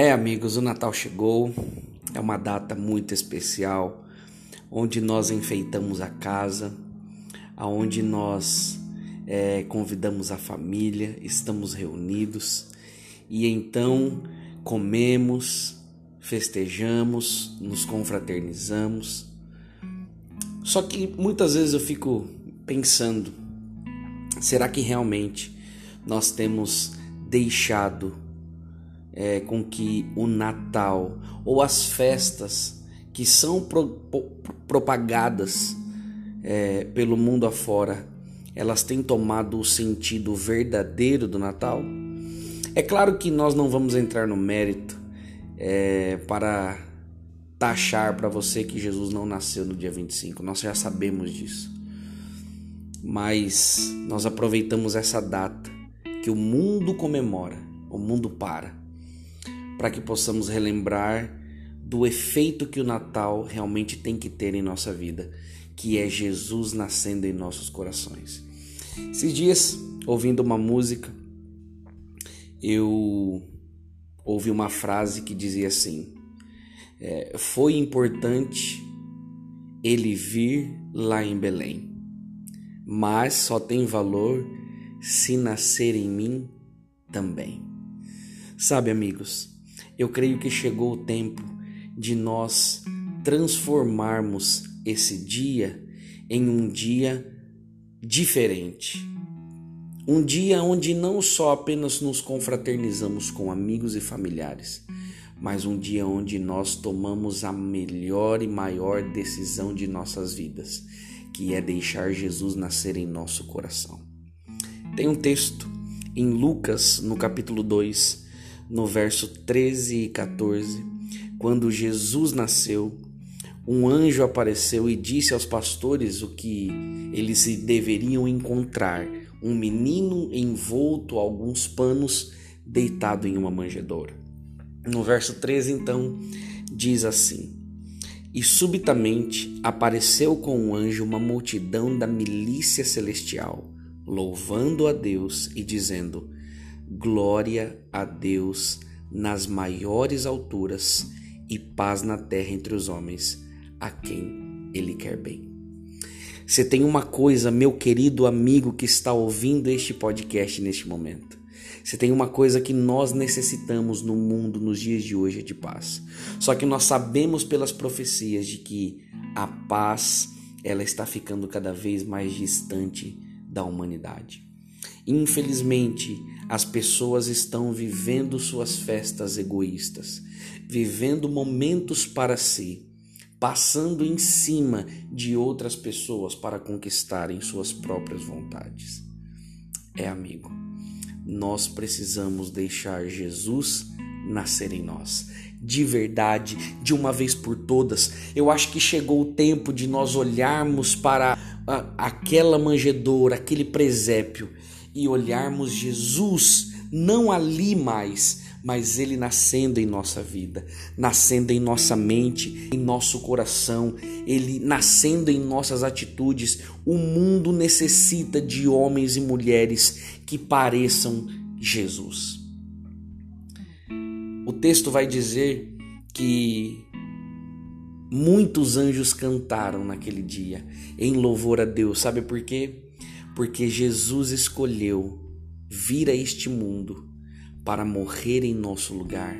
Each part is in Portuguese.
É, amigos, o Natal chegou. É uma data muito especial, onde nós enfeitamos a casa, aonde nós é, convidamos a família, estamos reunidos e então comemos, festejamos, nos confraternizamos. Só que muitas vezes eu fico pensando: será que realmente nós temos deixado é, com que o Natal ou as festas que são pro, pro, propagadas é, pelo mundo afora, elas têm tomado o sentido verdadeiro do Natal? É claro que nós não vamos entrar no mérito é, para taxar para você que Jesus não nasceu no dia 25, nós já sabemos disso. Mas nós aproveitamos essa data que o mundo comemora, o mundo para, para que possamos relembrar do efeito que o Natal realmente tem que ter em nossa vida, que é Jesus nascendo em nossos corações. Esses dias, ouvindo uma música, eu ouvi uma frase que dizia assim: é, Foi importante ele vir lá em Belém, mas só tem valor se nascer em mim também. Sabe, amigos, eu creio que chegou o tempo de nós transformarmos esse dia em um dia diferente. Um dia onde não só apenas nos confraternizamos com amigos e familiares, mas um dia onde nós tomamos a melhor e maior decisão de nossas vidas, que é deixar Jesus nascer em nosso coração. Tem um texto em Lucas, no capítulo 2, no verso 13 e 14, quando Jesus nasceu, um anjo apareceu e disse aos pastores o que eles deveriam encontrar: um menino envolto a alguns panos, deitado em uma manjedoura. No verso 13, então, diz assim: E subitamente apareceu com um anjo uma multidão da milícia celestial, louvando a Deus e dizendo: Glória a Deus nas maiores alturas e paz na terra entre os homens, a quem Ele quer bem. Você tem uma coisa, meu querido amigo que está ouvindo este podcast neste momento. Você tem uma coisa que nós necessitamos no mundo nos dias de hoje é de paz. Só que nós sabemos pelas profecias de que a paz ela está ficando cada vez mais distante da humanidade. Infelizmente, as pessoas estão vivendo suas festas egoístas, vivendo momentos para si, passando em cima de outras pessoas para conquistarem suas próprias vontades. É, amigo, nós precisamos deixar Jesus nascer em nós. De verdade, de uma vez por todas, eu acho que chegou o tempo de nós olharmos para aquela manjedoura, aquele presépio e olharmos Jesus não ali mais, mas ele nascendo em nossa vida, nascendo em nossa mente, em nosso coração, ele nascendo em nossas atitudes. O mundo necessita de homens e mulheres que pareçam Jesus. O texto vai dizer que muitos anjos cantaram naquele dia em louvor a Deus. Sabe por quê? Porque Jesus escolheu vir a este mundo para morrer em nosso lugar.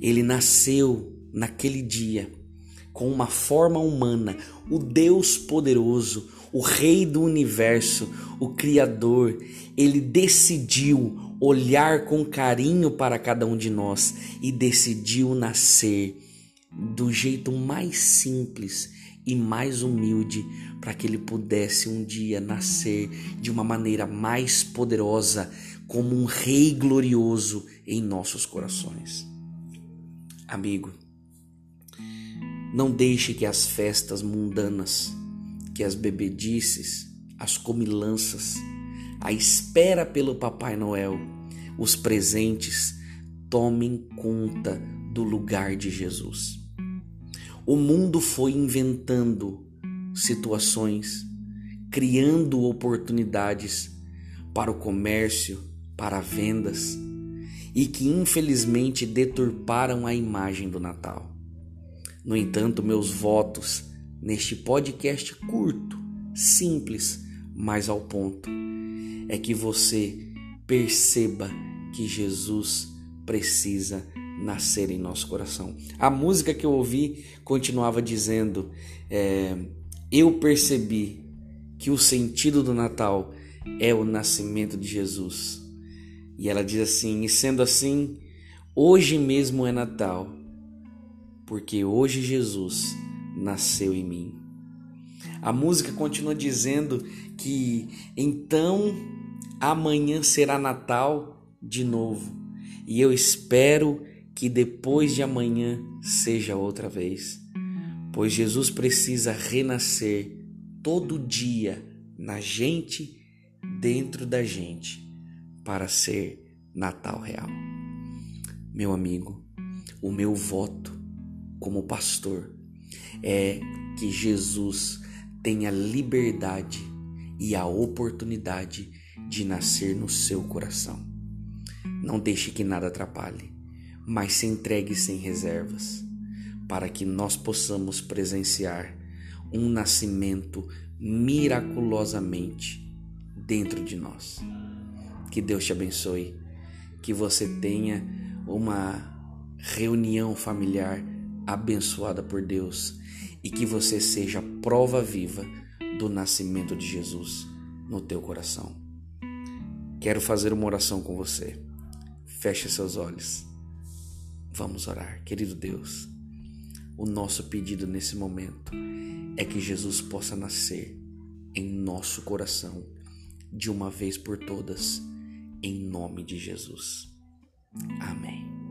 Ele nasceu naquele dia com uma forma humana, o Deus poderoso, o Rei do universo, o Criador. Ele decidiu olhar com carinho para cada um de nós e decidiu nascer do jeito mais simples e mais humilde para que ele pudesse um dia nascer de uma maneira mais poderosa, como um rei glorioso em nossos corações. Amigo, não deixe que as festas mundanas, que as bebedices, as comilanças, a espera pelo Papai Noel, os presentes tomem conta do lugar de Jesus. O mundo foi inventando situações, criando oportunidades para o comércio, para vendas e que infelizmente deturparam a imagem do Natal. No entanto, meus votos neste podcast curto, simples, mas ao ponto, é que você perceba que Jesus precisa nascer em nosso coração. A música que eu ouvi continuava dizendo: é, Eu percebi que o sentido do Natal é o nascimento de Jesus. E ela diz assim: E sendo assim, hoje mesmo é Natal, porque hoje Jesus nasceu em mim. A música continua dizendo que então amanhã será Natal de novo. E eu espero que depois de amanhã seja outra vez, pois Jesus precisa renascer todo dia na gente, dentro da gente, para ser Natal real. Meu amigo, o meu voto como pastor é que Jesus tenha liberdade e a oportunidade de nascer no seu coração. Não deixe que nada atrapalhe mas se entregue sem reservas, para que nós possamos presenciar um nascimento miraculosamente dentro de nós. Que Deus te abençoe, que você tenha uma reunião familiar abençoada por Deus e que você seja prova viva do nascimento de Jesus no teu coração. Quero fazer uma oração com você. Feche seus olhos. Vamos orar, querido Deus. O nosso pedido nesse momento é que Jesus possa nascer em nosso coração de uma vez por todas, em nome de Jesus. Amém.